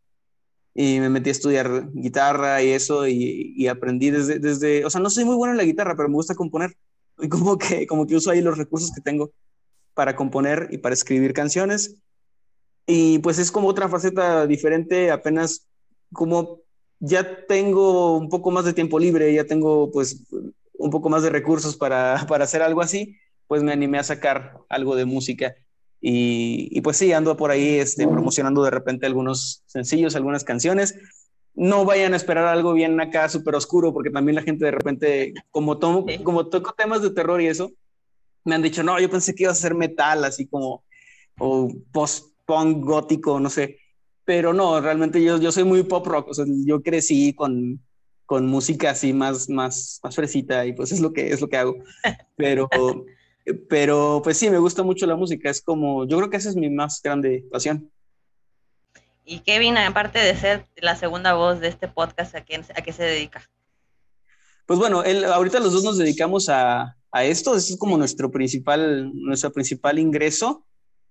Y me metí a estudiar guitarra y eso, y, y, aprendí desde, desde, o sea, no soy muy bueno en la guitarra, pero me gusta componer. Y como que, como que uso ahí los recursos que tengo para componer y para escribir canciones. Y pues es como otra faceta diferente, apenas como ya tengo un poco más de tiempo libre, ya tengo pues un poco más de recursos para, para hacer algo así, pues me animé a sacar algo de música. Y, y, pues sí, ando por ahí este, promocionando de repente algunos sencillos, algunas canciones. No vayan a esperar algo bien acá súper oscuro, porque también la gente de repente, como, tomo, como toco temas de terror y eso, me han dicho, no, yo pensé que iba a ser metal, así como, o post-punk gótico, no sé. Pero no, realmente yo, yo soy muy pop rock, o sea, yo crecí con, con música así más, más, más fresita y pues es lo que, es lo que hago. Pero, pero pues sí, me gusta mucho la música, es como, yo creo que esa es mi más grande pasión. Y Kevin, aparte de ser la segunda voz de este podcast, ¿a qué, a qué se dedica? Pues bueno, él, ahorita los dos nos dedicamos a, a esto, es como nuestro principal, nuestro principal ingreso.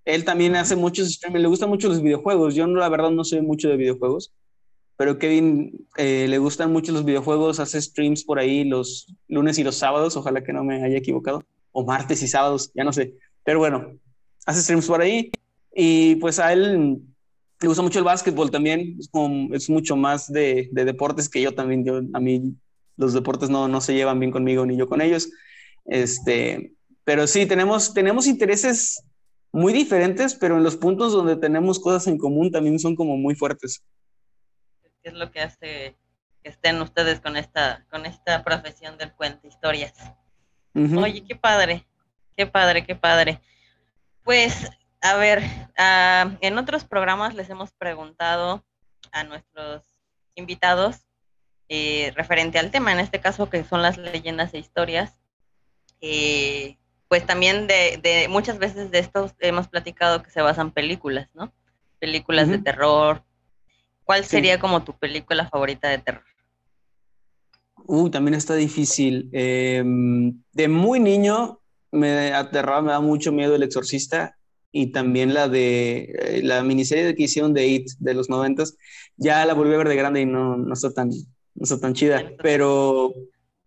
Él también hace muchos streams, le gustan mucho los videojuegos. Yo la verdad no soy mucho de videojuegos, pero Kevin eh, le gustan mucho los videojuegos, hace streams por ahí los lunes y los sábados, ojalá que no me haya equivocado, o martes y sábados, ya no sé. Pero bueno, hace streams por ahí y pues a él le gusta mucho el básquetbol también, es, como, es mucho más de, de, deportes que yo también. Yo, a mí los deportes no, no se llevan bien conmigo ni yo con ellos. Este, pero sí, tenemos, tenemos intereses muy diferentes, pero en los puntos donde tenemos cosas en común también son como muy fuertes. ¿Qué es lo que hace que estén ustedes con esta, con esta profesión del cuento, historias? Oye, qué padre, qué padre, qué padre. Pues, a ver, ah, en otros programas les hemos preguntado a nuestros invitados eh, referente al tema, en este caso que son las leyendas e historias, eh, pues también de, muchas veces de estos hemos platicado que se basan películas, ¿no? Películas de terror. ¿Cuál sería como tu película favorita de terror? Uh, también está difícil. Em, de muy niño me aterraba, me da mucho miedo El Exorcista y también la de eh, la miniserie que hicieron de It de los noventas. Ya la volví a ver de grande y no, no está tan, no está tan chida, pero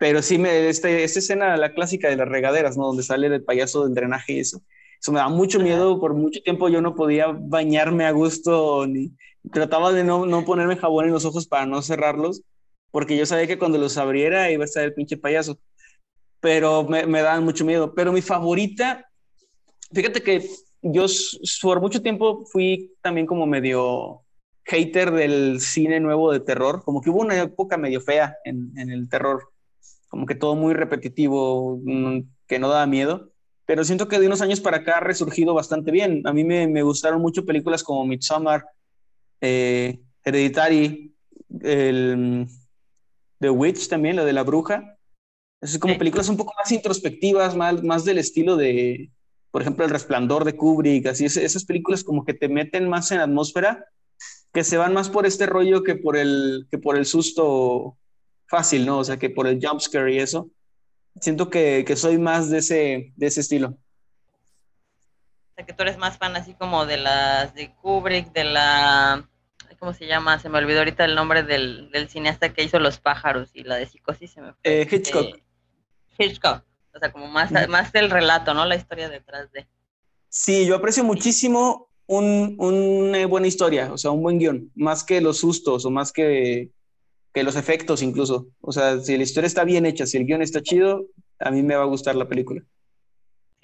pero sí, me, este, esta escena, la clásica de las regaderas, ¿no? Donde sale el payaso del drenaje y eso. Eso me da mucho miedo. Por mucho tiempo yo no podía bañarme a gusto, ni trataba de no, no ponerme jabón en los ojos para no cerrarlos, porque yo sabía que cuando los abriera iba a estar el pinche payaso. Pero me, me daban mucho miedo. Pero mi favorita, fíjate que yo por mucho tiempo fui también como medio hater del cine nuevo de terror, como que hubo una época medio fea en, en el terror como que todo muy repetitivo, mm, que no daba miedo. Pero siento que de unos años para acá ha resurgido bastante bien. A mí me, me gustaron mucho películas como Midsommar, eh, Hereditary, el, The Witch también, la de la bruja. Es como películas un poco más introspectivas, más, más del estilo de, por ejemplo, El Resplandor de Kubrick, así esas películas como que te meten más en atmósfera, que se van más por este rollo que por el, que por el susto fácil, ¿no? O sea, que por el jumpscare y eso, siento que, que, soy más de ese, de ese estilo. O sea, que tú eres más fan así como de las de Kubrick, de la... ¿Cómo se llama? Se me olvidó ahorita el nombre del, del cineasta que hizo Los pájaros y la de psicosis se me fue. Eh, Hitchcock. Eh, Hitchcock. O sea, como más, más del relato, ¿no? La historia detrás de. Sí, yo aprecio muchísimo un, una buena historia, o sea, un buen guion, más que los sustos o más que que los efectos incluso. O sea, si la historia está bien hecha, si el guion está chido, a mí me va a gustar la película.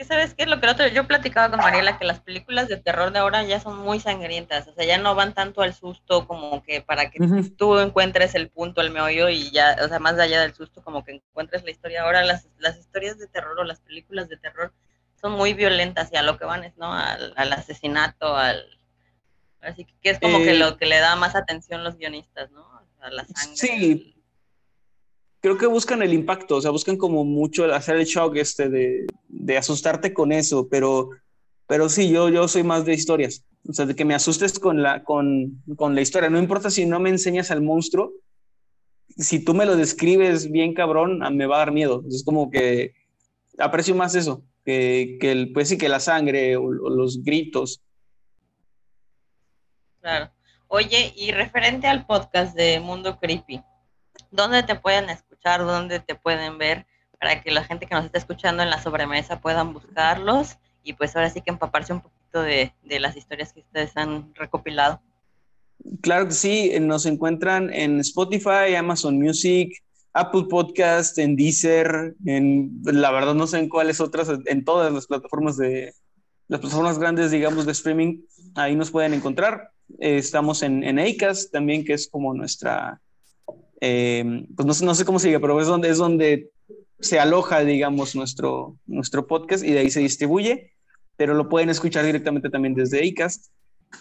sabes qué, lo que otro, yo platicaba con Mariela que las películas de terror de ahora ya son muy sangrientas, o sea, ya no van tanto al susto como que para que tú encuentres el punto, el meollo y ya, o sea, más allá del susto como que encuentres la historia. Ahora las, las historias de terror o las películas de terror son muy violentas y a lo que van es, ¿no? Al, asesinato, al... Así que es como que eh, lo que le da más atención los guionistas, ¿no? A la sangre. Sí, creo que buscan el impacto, o sea, buscan como mucho hacer el shock este de, de asustarte con eso, pero, pero sí, yo, yo soy más de historias, o sea, de que me asustes con la, con, con la historia, no importa si no me enseñas al monstruo, si tú me lo describes bien cabrón, me va a dar miedo, es como que aprecio más eso, que, que el, pues sí, que la sangre o los gritos. Claro. Oye, y referente al podcast de Mundo Creepy, ¿dónde te pueden escuchar? ¿Dónde te pueden ver? Para que la gente que nos está escuchando en la sobremesa puedan buscarlos y pues ahora sí que empaparse un poquito de, las historias que ustedes han recopilado. Claro que sí, nos encuentran en Spotify, Amazon Music, Apple Podcast, en Deezer, en la verdad no sé en cuáles otras, en todas las plataformas de las plataformas grandes, digamos, de streaming, ahí nos pueden encontrar. Estamos en, en Acast también, que es como nuestra, eh, pues no sé, no sé cómo se diga, pero es donde, es donde se aloja, digamos, nuestro, nuestro podcast y de ahí se distribuye, pero lo pueden escuchar directamente también desde ICAST.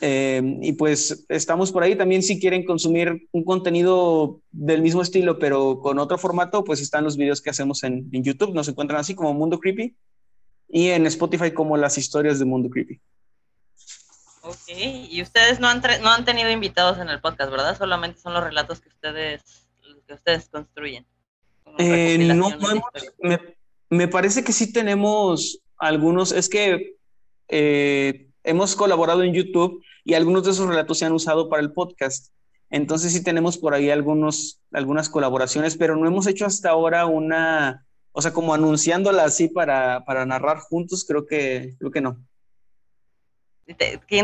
Eh, y pues estamos por ahí también si quieren consumir un contenido del mismo estilo, pero con otro formato, pues están los videos que hacemos en, en YouTube, nos encuentran así como Mundo Creepy y en Spotify como las historias de Mundo Creepy. Ok, y ustedes no han, no han tenido invitados en el podcast, ¿verdad? Solamente son los relatos que ustedes que ustedes construyen? Eh, no, me, parece que sí tenemos algunos, es que eh, hemos colaborado en YouTube y algunos de esos relatos se han usado para el podcast. Entonces sí tenemos por ahí algunos, algunas colaboraciones, pero no hemos hecho hasta ahora una, o sea, como anunciándola así para, para narrar juntos, creo que, creo que no.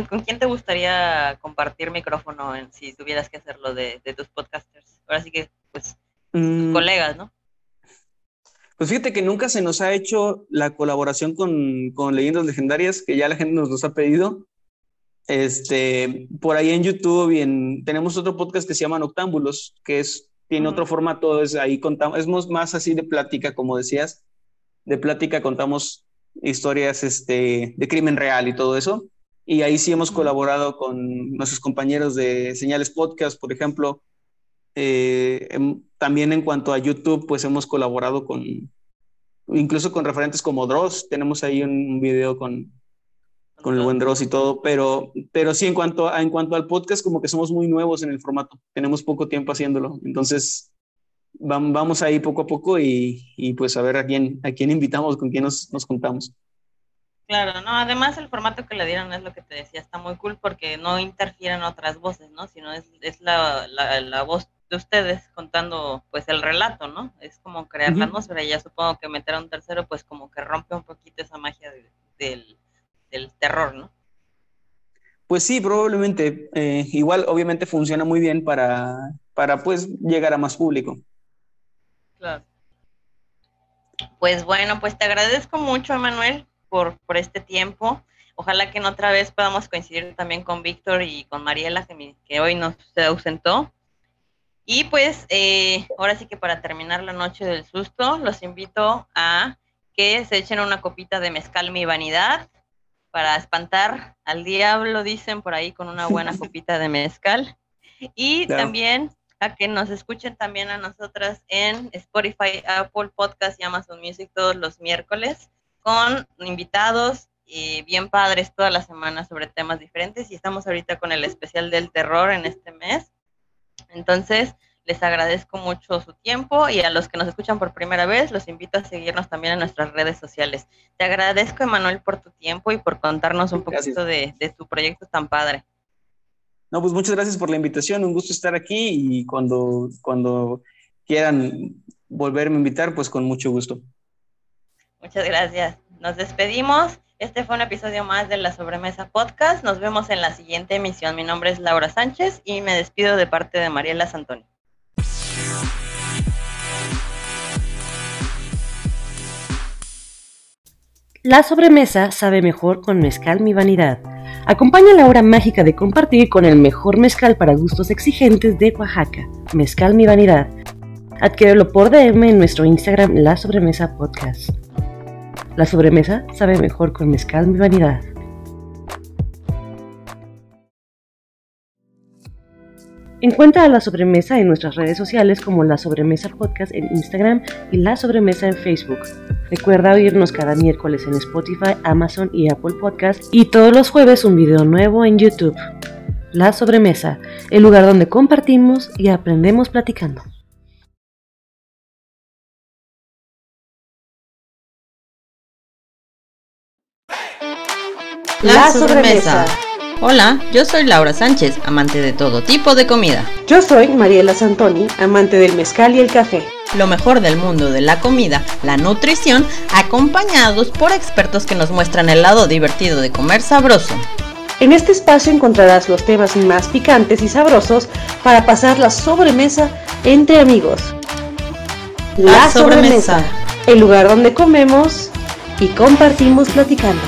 ¿Con quién te gustaría compartir micrófono en, si tuvieras que hacerlo de, de tus podcasters? Ahora sí que pues, mm. colegas, ¿no? Pues fíjate que nunca se nos ha hecho la colaboración con, con, Leyendas Legendarias, que ya la gente nos los ha pedido. Este, por ahí en YouTube y en, tenemos otro podcast que se llama Noctámbulos, que es, tiene otro formato, es ahí contamos, es más así de plática, como decías, de plática contamos historias este, de crimen real y todo eso. Y ahí sí hemos colaborado con nuestros compañeros de Señales Podcast, por ejemplo, eh, em, también en cuanto a YouTube, pues hemos colaborado con, incluso con referentes como Dross, tenemos ahí un video con, con el buen Dross y todo, pero, pero sí, en cuanto, a, en cuanto al podcast, como que somos muy nuevos en el formato, tenemos poco tiempo haciéndolo, entonces vamos ahí poco a poco y, y pues a ver a quién, a quién invitamos, con quién nos, nos contamos. Claro, no, además el formato que le dieron es lo que te decía, está muy cool porque no interfieren otras voces, ¿no? Sino es, es la, la, la voz de ustedes contando pues el relato, ¿no? Es como crear la atmósfera y ya supongo que meter a un tercero pues como que rompe un poquito esa magia del, terror, ¿no? Pues sí, probablemente. Eh, igual obviamente funciona muy bien para, para pues llegar a más público. Claro. Pues bueno, pues te agradezco mucho, Emanuel, por, por este tiempo. Ojalá que en otra vez podamos coincidir también con Víctor y con Mariela, que, que hoy nos se ausentó. Y pues eh, ahora sí que para terminar la noche del susto, los invito a que se echen una copita de mezcal mi vanidad para espantar al diablo, dicen por ahí con una buena copita de mezcal. Y también a que nos escuchen también a nosotras en Spotify, Apple Podcast y Amazon Music todos los miércoles con invitados y bien padres todas las semanas sobre temas diferentes y estamos ahorita con el especial del terror en este mes. Entonces, les agradezco mucho su tiempo y a los que nos escuchan por primera vez, los invito a seguirnos también en nuestras redes sociales. Te agradezco, Emanuel, por tu tiempo y por contarnos un poquito de, tu proyecto tan padre. No, pues muchas gracias por la invitación, un gusto estar aquí y cuando, cuando quieran volverme a invitar, pues con mucho gusto. Muchas gracias. Nos despedimos. Este fue un episodio más de la Sobremesa Podcast. Nos vemos en la siguiente emisión. Mi nombre es Laura Sánchez y me despido de parte de Mariela Santoni. La sobremesa sabe mejor con Mezcal Mi Vanidad. Acompaña la hora mágica de compartir con el mejor mezcal para gustos exigentes de Oaxaca, Mezcal Mi Vanidad. Adquiérelo por DM en nuestro Instagram La Sobremesa Podcast. La sobremesa sabe mejor con Mezcal Mi Vanidad. Encuentra a La Sobremesa en nuestras redes sociales como La Sobremesa Podcast en Instagram y La Sobremesa en Facebook. Recuerda oírnos cada miércoles en Spotify, Amazon y Apple Podcast y todos los jueves un video nuevo en YouTube. La Sobremesa, el lugar donde compartimos y aprendemos platicando. La sobremesa. Hola, yo soy Laura Sánchez, amante de todo tipo de comida. Yo soy Mariela Santoni, amante del mezcal y el café. Lo mejor del mundo de la comida, la nutrición, acompañados por expertos que nos muestran el lado divertido de comer sabroso. En este espacio encontrarás los temas más picantes y sabrosos para pasar la sobremesa entre amigos. La, sobremesa, el lugar donde comemos y compartimos platicando.